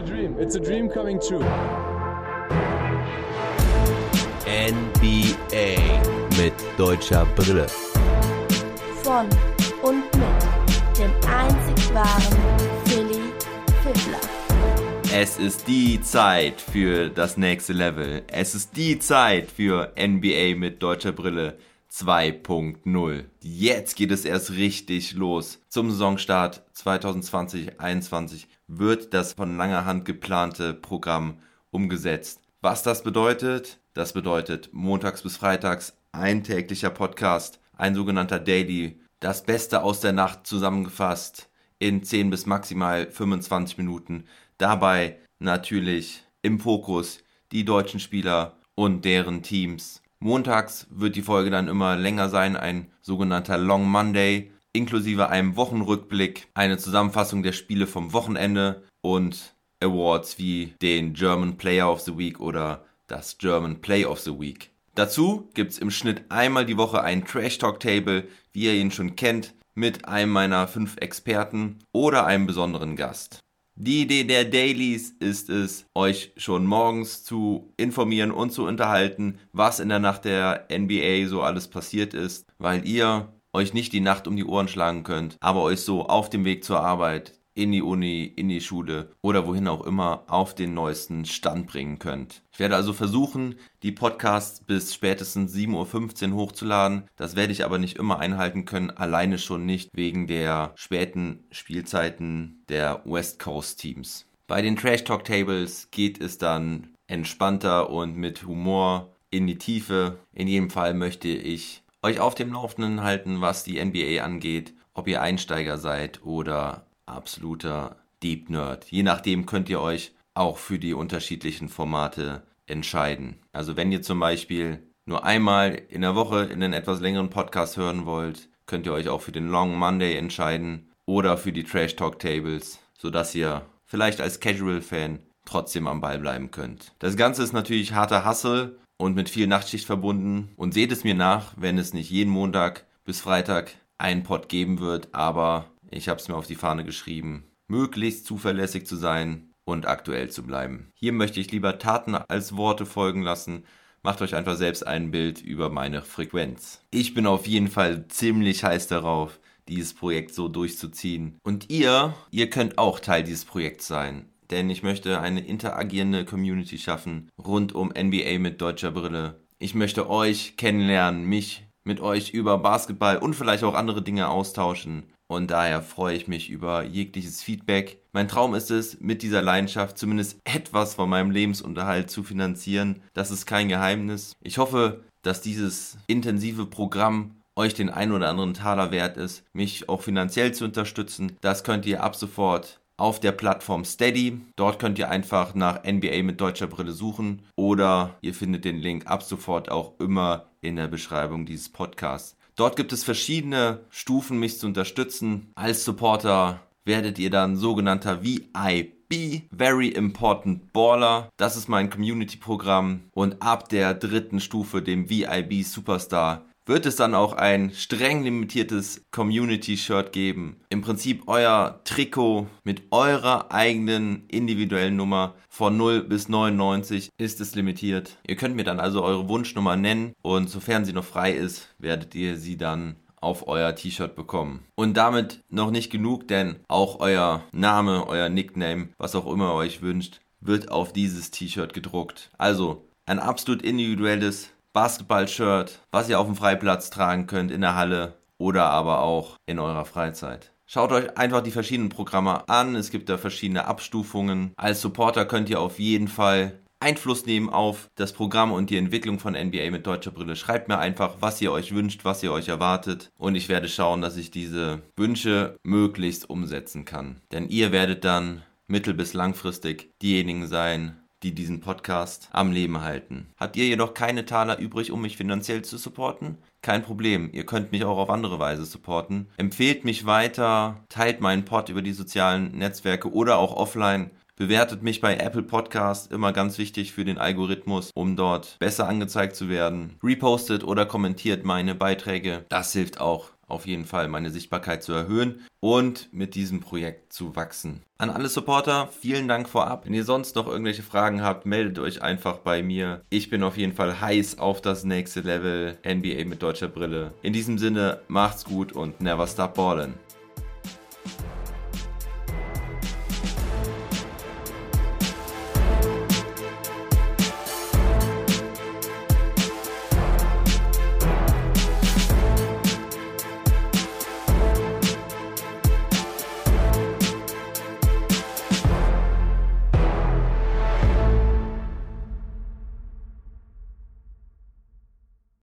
a dream. It's a dream coming true. NBA mit deutscher Brille. Von und mit dem einzig wahren Philly Fiddler. Es ist die Zeit für das nächste Level. Es ist die Zeit für NBA mit deutscher Brille 2.0. Jetzt geht es erst richtig los. Zum Saisonstart 2020-21 wird das von langer Hand geplante Programm umgesetzt. Was das bedeutet? Das bedeutet montags bis freitags ein täglicher Podcast, ein sogenannter Daily, das Beste aus der Nacht zusammengefasst in 10 bis maximal 25 Minuten. Dabei natürlich im Fokus die deutschen Spieler und deren Teams. Montags wird die Folge dann immer länger sein, ein sogenannter Long Monday, inklusive einem Wochenrückblick, eine Zusammenfassung der Spiele vom Wochenende und Awards wie den German Player of the Week oder das German Play of the Week. Dazu gibt's im Schnitt einmal die Woche ein Trash Talk Table, wie ihr ihn schon kennt, mit einem meiner fünf Experten oder einem besonderen Gast. Die Idee der Dailies ist es, euch schon morgens zu informieren und zu unterhalten, was in der Nacht der NBA so alles passiert ist, weil ihr euch nicht die Nacht um die Ohren schlagen könnt, aber euch so auf dem Weg zur Arbeit, in die Uni, in die Schule oder wohin auch immer auf den neuesten Stand bringen könnt. Ich werde also versuchen, die Podcasts bis spätestens 7.15 Uhr hochzuladen. Das werde ich aber nicht immer einhalten können, alleine schon nicht wegen der späten Spielzeiten der West Coast Teams. Bei den Trash Talk Tables geht es dann entspannter und mit Humor in die Tiefe. In jedem Fall möchte ich euch auf dem Laufenden halten, was die NBA angeht, ob ihr Einsteiger seid oder absoluter Deep Nerd. Je nachdem könnt ihr euch auch für die unterschiedlichen Formate entscheiden. Also wenn ihr zum Beispiel nur einmal in der Woche in einen etwas längeren Podcast hören wollt, könnt ihr euch auch für den Long Monday entscheiden oder für die Trash Talk Tables, sodass ihr vielleicht als Casual Fan trotzdem am Ball bleiben könnt. Das Ganze ist natürlich harter Hassel und mit viel Nachtschicht verbunden und seht es mir nach, wenn es nicht jeden Montag bis Freitag einen Pod geben wird, aber ich habe es mir auf die Fahne geschrieben, möglichst zuverlässig zu sein und aktuell zu bleiben. Hier möchte ich lieber Taten als Worte folgen lassen. Macht euch einfach selbst ein Bild über meine Frequenz. Ich bin auf jeden Fall ziemlich heiß darauf, dieses Projekt so durchzuziehen. Und ihr, ihr könnt auch Teil dieses Projekts sein. Denn ich möchte eine interagierende Community schaffen rund um NBA mit deutscher Brille. Ich möchte euch kennenlernen, mich mit euch über Basketball und vielleicht auch andere Dinge austauschen. Und daher freue ich mich über jegliches Feedback. Mein Traum ist es, mit dieser Leidenschaft zumindest etwas von meinem Lebensunterhalt zu finanzieren. Das ist kein Geheimnis. Ich hoffe, dass dieses intensive Programm euch den ein oder anderen Taler wert ist, mich auch finanziell zu unterstützen. Das könnt ihr ab sofort auf der Plattform Steady. Dort könnt ihr einfach nach NBA mit deutscher Brille suchen oder ihr findet den Link ab sofort auch immer in der Beschreibung dieses Podcasts. Dort gibt es verschiedene Stufen, mich zu unterstützen. Als Supporter werdet ihr dann sogenannter VIP, Very Important Baller. Das ist mein Community-Programm. Und ab der dritten Stufe, dem VIB Superstar, wird es dann auch ein streng limitiertes Community-Shirt geben. Im Prinzip euer Trikot mit eurer eigenen individuellen Nummer von 0 bis 99 ist es limitiert. Ihr könnt mir dann also eure Wunschnummer nennen und sofern sie noch frei ist, werdet ihr sie dann auf euer T-Shirt bekommen. Und damit noch nicht genug, denn auch euer Name, euer Nickname, was auch immer ihr euch wünscht, wird auf dieses T-Shirt gedruckt. Also ein absolut individuelles Basketball-Shirt, was ihr auf dem Freiplatz tragen könnt in der Halle oder aber auch in eurer Freizeit. Schaut euch einfach die verschiedenen Programme an. Es gibt da verschiedene Abstufungen. Als Supporter könnt ihr auf jeden Fall Einfluss nehmen auf das Programm und die Entwicklung von NBA mit deutscher Brille. Schreibt mir einfach, was ihr euch wünscht, was ihr euch erwartet. Und ich werde schauen, dass ich diese Wünsche möglichst umsetzen kann. Denn ihr werdet dann mittel- bis langfristig diejenigen sein, die diesen Podcast am Leben halten. Habt ihr jedoch keine Taler übrig, um mich finanziell zu supporten? Kein Problem, ihr könnt mich auch auf andere Weise supporten. Empfehlt mich weiter, teilt meinen Pod über die sozialen Netzwerke oder auch offline. Bewertet mich bei Apple Podcast, immer ganz wichtig für den Algorithmus, um dort besser angezeigt zu werden. Repostet oder kommentiert meine Beiträge, das hilft auch auf jeden Fall meine Sichtbarkeit zu erhöhen und mit diesem Projekt zu wachsen. An alle Supporter, vielen Dank vorab. Wenn ihr sonst noch irgendwelche Fragen habt, meldet euch einfach bei mir. Ich bin auf jeden Fall heiß auf das nächste Level NBA mit deutscher Brille. In diesem Sinne, macht's gut und never stop ballin'.